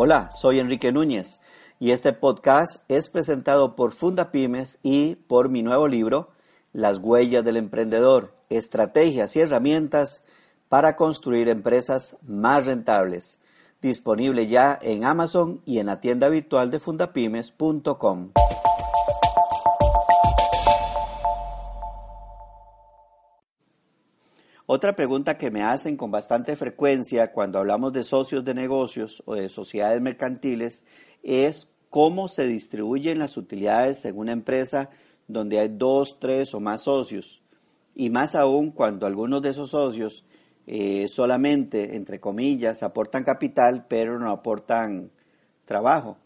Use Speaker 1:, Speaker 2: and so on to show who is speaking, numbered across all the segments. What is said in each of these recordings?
Speaker 1: Hola, soy Enrique Núñez y este podcast es presentado por Funda Pymes y por mi nuevo libro, Las huellas del emprendedor, estrategias y herramientas para construir empresas más rentables, disponible ya en Amazon y en la tienda virtual de fundapymes.com. Otra pregunta que me hacen con bastante frecuencia cuando hablamos de socios de negocios o de sociedades mercantiles es cómo se distribuyen las utilidades en una empresa donde hay dos, tres o más socios. Y más aún cuando algunos de esos socios eh, solamente, entre comillas, aportan capital, pero no aportan trabajo.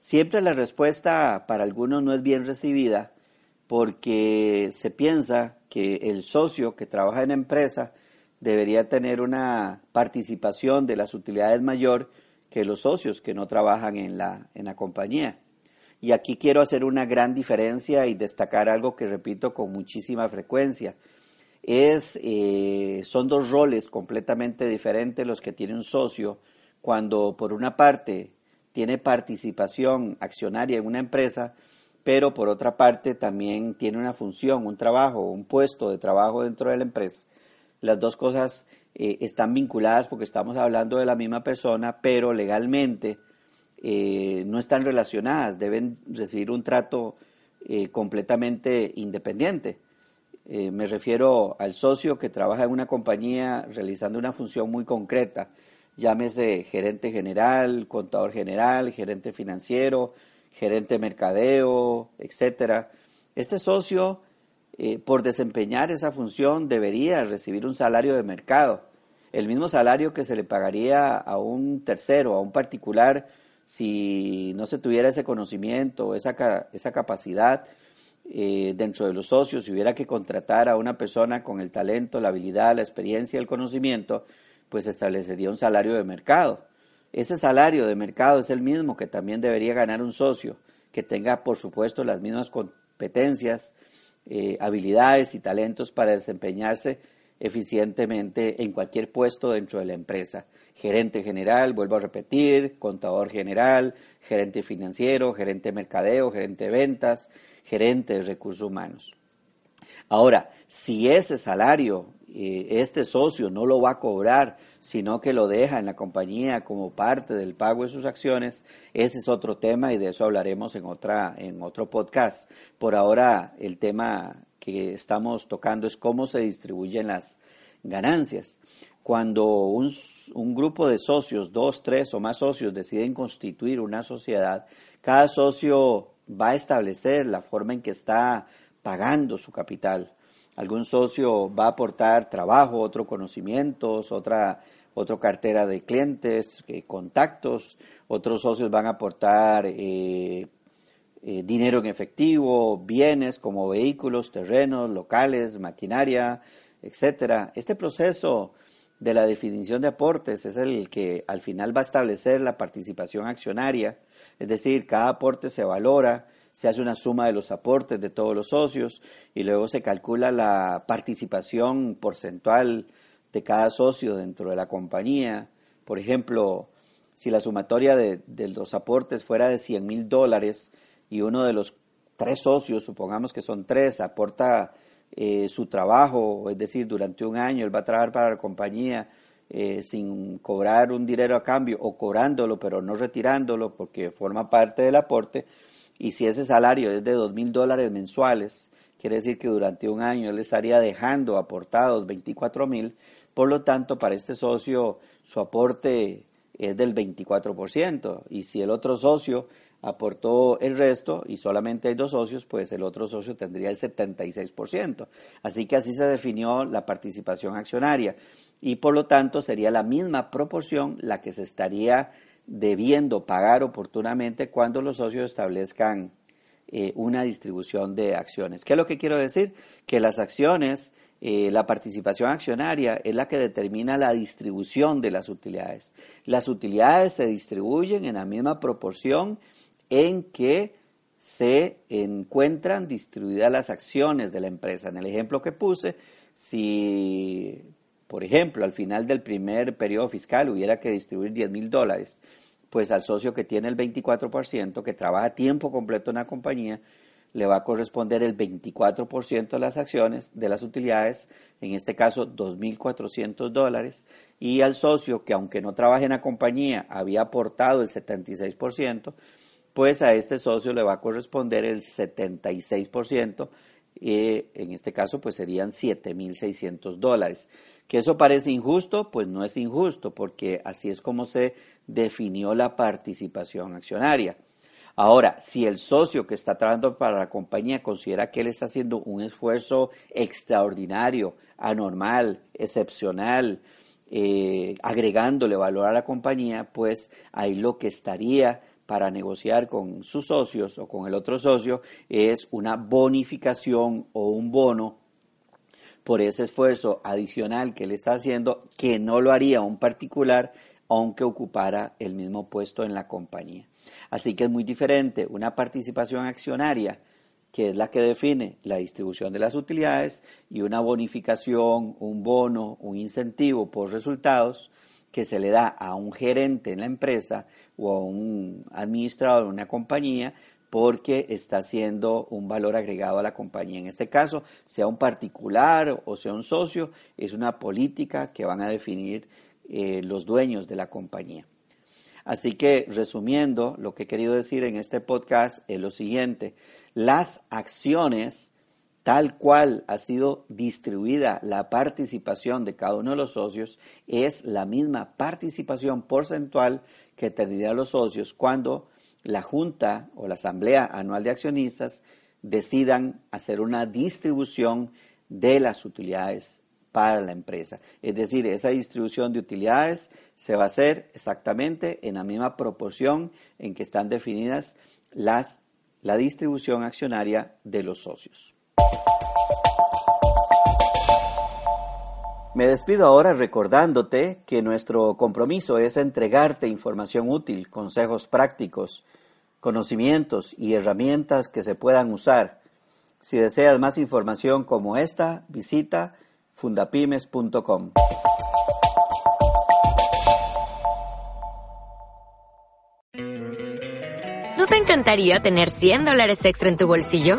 Speaker 1: Siempre la respuesta para algunos no es bien recibida porque se piensa que el socio que trabaja en la empresa debería tener una participación de las utilidades mayor que los socios que no trabajan en la, en la compañía. Y aquí quiero hacer una gran diferencia y destacar algo que repito con muchísima frecuencia. Es, eh, son dos roles completamente diferentes los que tiene un socio cuando por una parte tiene participación accionaria en una empresa pero por otra parte también tiene una función, un trabajo, un puesto de trabajo dentro de la empresa. Las dos cosas eh, están vinculadas porque estamos hablando de la misma persona, pero legalmente eh, no están relacionadas, deben recibir un trato eh, completamente independiente. me refiero al socio que trabaja en una compañía realizando una función muy concreta, llámese gerente general, contador general, gerente financiero, gerente de mercadeo, etcétera. Este socio, eh, por desempeñar esa función, debería recibir un salario de mercado, el mismo salario que se le pagaría a un tercero, a un particular, si no se tuviera ese conocimiento, esa, esa capacidad eh, dentro de los socios, si hubiera que contratar a una persona con el talento, la habilidad, la experiencia, el conocimiento, pues establecería un salario de mercado. Ese salario de mercado es el mismo que también debería ganar un socio, que tenga, por supuesto, las mismas competencias, eh, habilidades y talentos para desempeñarse eficientemente en cualquier puesto dentro de la empresa. Gerente general, vuelvo a repetir, contador general, gerente financiero, gerente de mercadeo, gerente de ventas, gerente de recursos humanos. Ahora, si ese salario, eh, este socio no lo va a cobrar sino que lo deja en la compañía como parte del pago de sus acciones, ese es otro tema y de eso hablaremos en, otra, en otro podcast. Por ahora el tema que estamos tocando es cómo se distribuyen las ganancias. Cuando un, un grupo de socios, dos, tres o más socios, deciden constituir una sociedad, cada socio va a establecer la forma en que está pagando su capital. Algún socio va a aportar trabajo, otro conocimientos, otra otra cartera de clientes, eh, contactos, otros socios van a aportar eh, eh, dinero en efectivo, bienes como vehículos, terrenos, locales, maquinaria, etcétera. Este proceso de la definición de aportes es el que al final va a establecer la participación accionaria, es decir, cada aporte se valora, se hace una suma de los aportes de todos los socios y luego se calcula la participación porcentual de cada socio dentro de la compañía. Por ejemplo, si la sumatoria de, los aportes fuera de 100 mil dólares y uno de los tres socios, supongamos que son tres, aporta eh, su trabajo, es decir, durante un año él va a trabajar para la compañía eh, sin cobrar un dinero a cambio o cobrándolo pero no retirándolo porque forma parte del aporte, y si ese salario es de dos mil dólares mensuales, quiere decir que durante un año él estaría dejando aportados 24 mil, por lo tanto, para este socio su aporte es del 24% y si el otro socio aportó el resto y solamente hay dos socios, pues el otro socio tendría el 76%. Así que así se definió la participación accionaria. y por lo tanto sería la misma proporción la que se estaría debiendo pagar oportunamente cuando los socios establezcan eh, una distribución de acciones. ¿Qué es lo que quiero decir? Que las acciones, eh, la participación accionaria es la que determina la distribución de las utilidades. Las utilidades se distribuyen en la misma proporción en que se encuentran distribuidas las acciones de la empresa. En el ejemplo que puse, si, por ejemplo, al final del primer periodo fiscal hubiera que distribuir 10 mil dólares, pues al socio que tiene el 24%, que trabaja tiempo completo en la compañía, le va a corresponder el 24% de las acciones, de las utilidades, en este caso 2.400 dólares, y al socio que aunque no trabaje en la compañía había aportado el 76%, pues a este socio le va a corresponder el 76%, y en este caso pues serían 7.600 dólares. ¿Que eso parece injusto? Pues no es injusto, porque así es como se definió la participación accionaria. Ahora, si el socio que está trabajando para la compañía considera que él está haciendo un esfuerzo extraordinario, anormal, excepcional, eh, agregándole valor a la compañía, pues ahí lo que estaría para negociar con sus socios o con el otro socio es una bonificación o un bono por ese esfuerzo adicional que él está haciendo que no lo haría un particular aunque ocupara el mismo puesto en la compañía. Así que es muy diferente una participación accionaria, que es la que define la distribución de las utilidades, y una bonificación, un bono, un incentivo por resultados que se le da a un gerente en la empresa o a un administrador de una compañía porque está haciendo un valor agregado a la compañía. En este caso, sea un particular o sea un socio, es una política que van a definir eh, los dueños de la compañía. Así que, resumiendo, lo que he querido decir en este podcast es lo siguiente. Las acciones, tal cual ha sido distribuida la participación de cada uno de los socios, es la misma participación porcentual que tendrían los socios cuando la Junta o la Asamblea Anual de Accionistas decidan hacer una distribución de las utilidades para la empresa. Es decir, esa distribución de utilidades se va a hacer exactamente en la misma proporción en que están definidas las, la distribución accionaria de los socios. Me despido ahora recordándote que nuestro compromiso es entregarte información útil, consejos prácticos, conocimientos y herramientas que se puedan usar. Si deseas más información como esta, visita fundapymes.com.
Speaker 2: ¿No te encantaría tener 100 dólares extra en tu bolsillo?